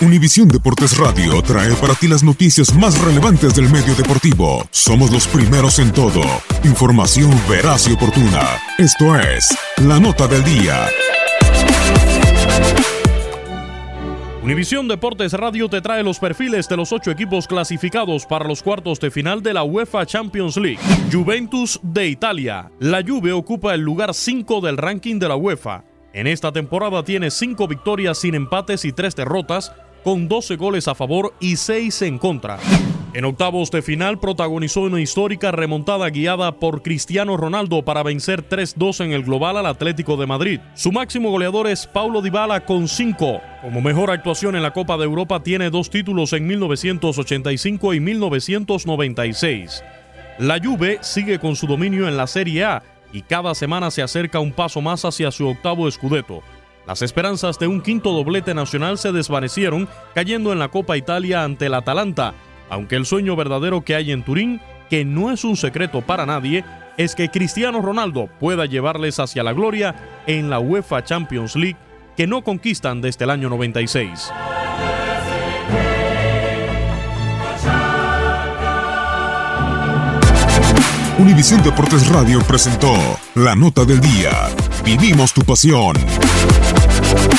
Univisión Deportes Radio trae para ti las noticias más relevantes del medio deportivo. Somos los primeros en todo. Información veraz y oportuna. Esto es La Nota del Día. Univisión Deportes Radio te trae los perfiles de los ocho equipos clasificados para los cuartos de final de la UEFA Champions League. Juventus de Italia. La Juve ocupa el lugar 5 del ranking de la UEFA. En esta temporada tiene 5 victorias sin empates y 3 derrotas, con 12 goles a favor y 6 en contra. En octavos de final protagonizó una histórica remontada guiada por Cristiano Ronaldo para vencer 3-2 en el global al Atlético de Madrid. Su máximo goleador es Paulo Dybala con 5. Como mejor actuación en la Copa de Europa tiene dos títulos en 1985 y 1996. La Juve sigue con su dominio en la Serie A y cada semana se acerca un paso más hacia su octavo escudeto. Las esperanzas de un quinto doblete nacional se desvanecieron cayendo en la Copa Italia ante el Atalanta, aunque el sueño verdadero que hay en Turín, que no es un secreto para nadie, es que Cristiano Ronaldo pueda llevarles hacia la gloria en la UEFA Champions League que no conquistan desde el año 96. Univisión Deportes Radio presentó La Nota del Día. Vivimos tu pasión. Thank you.